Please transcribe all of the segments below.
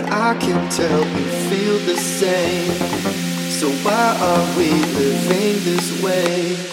but I can tell you feel the same. So why are we living this way?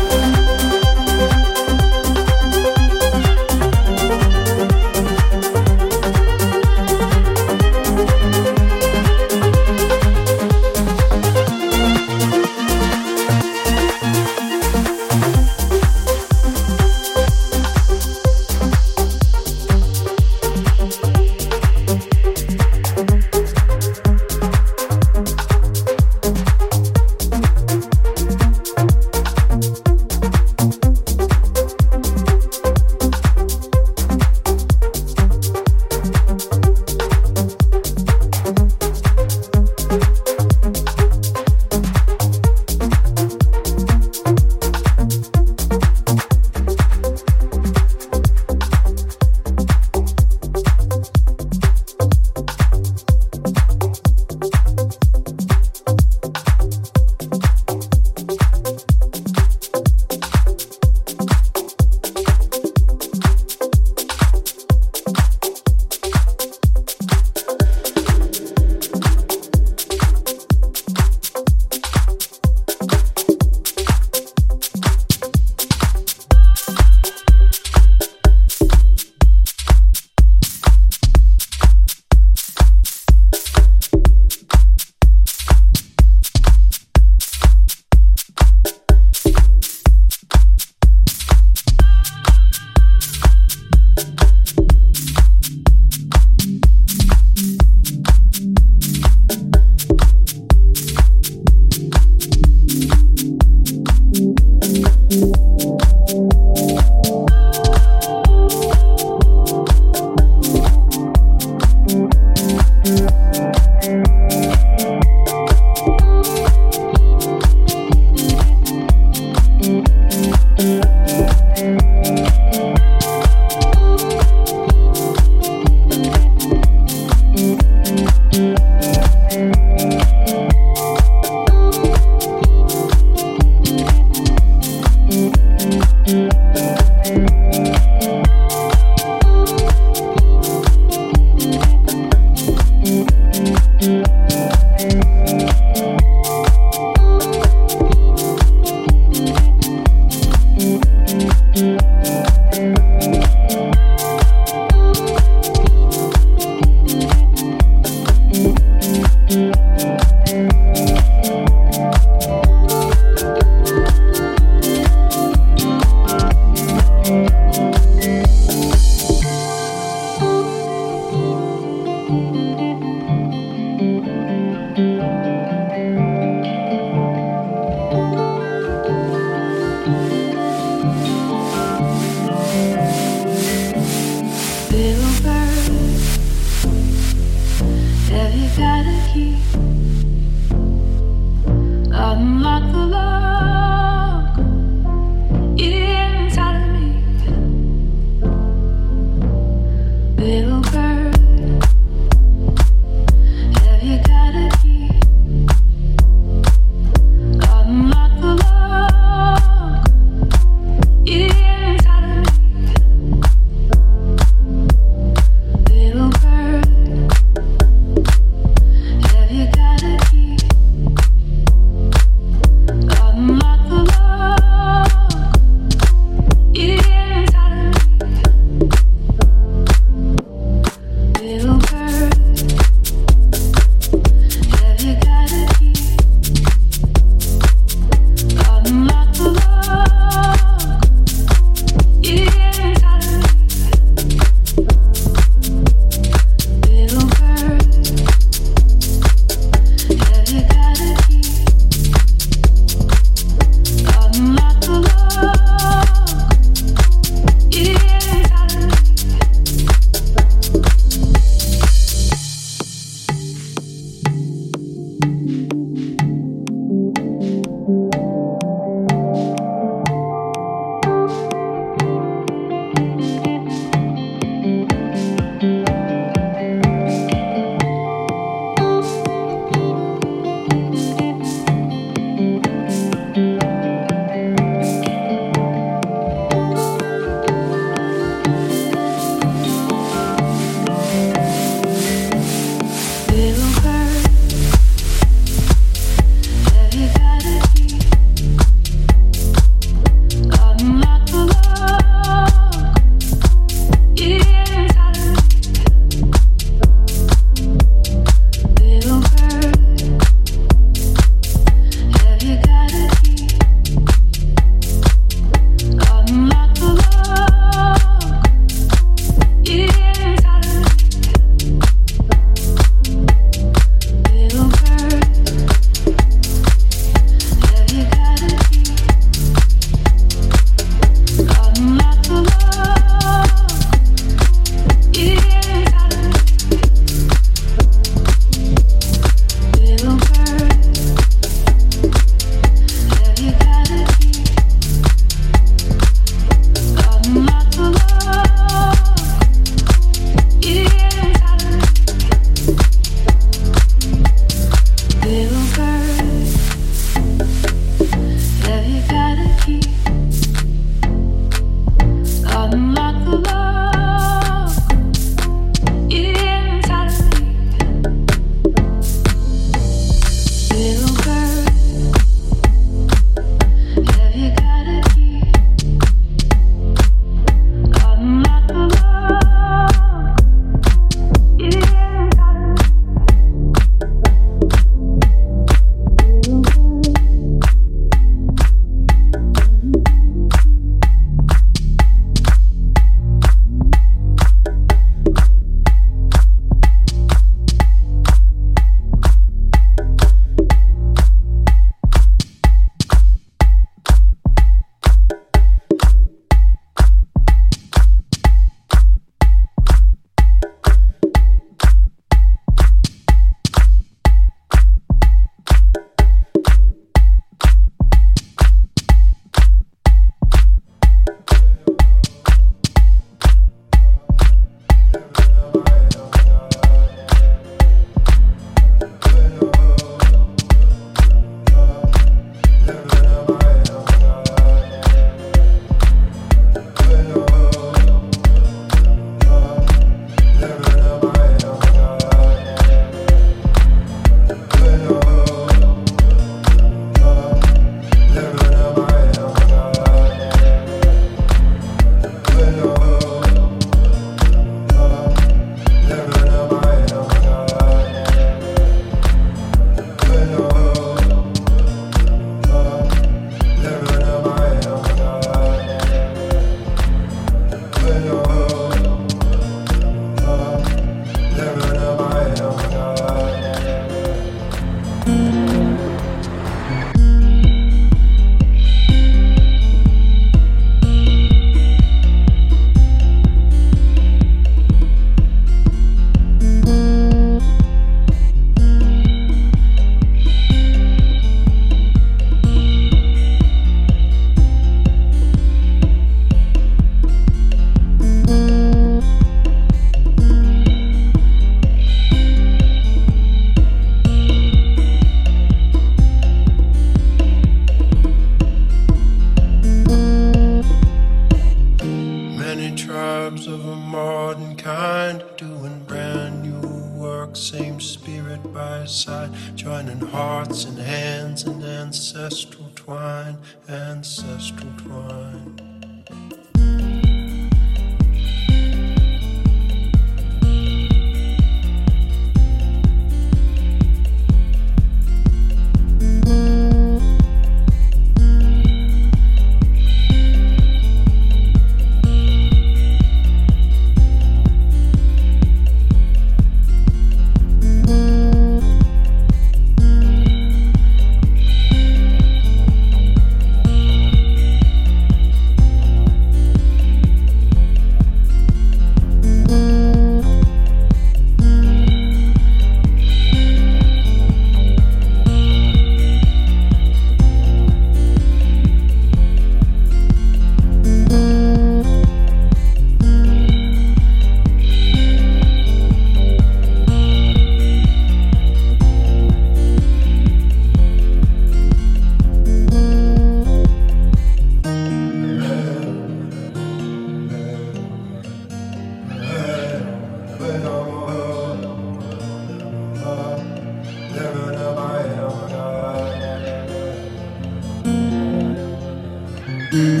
Seen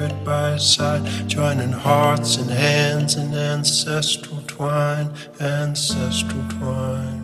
spirit by side, joining hearts and hands in ancestral twine, ancestral twine.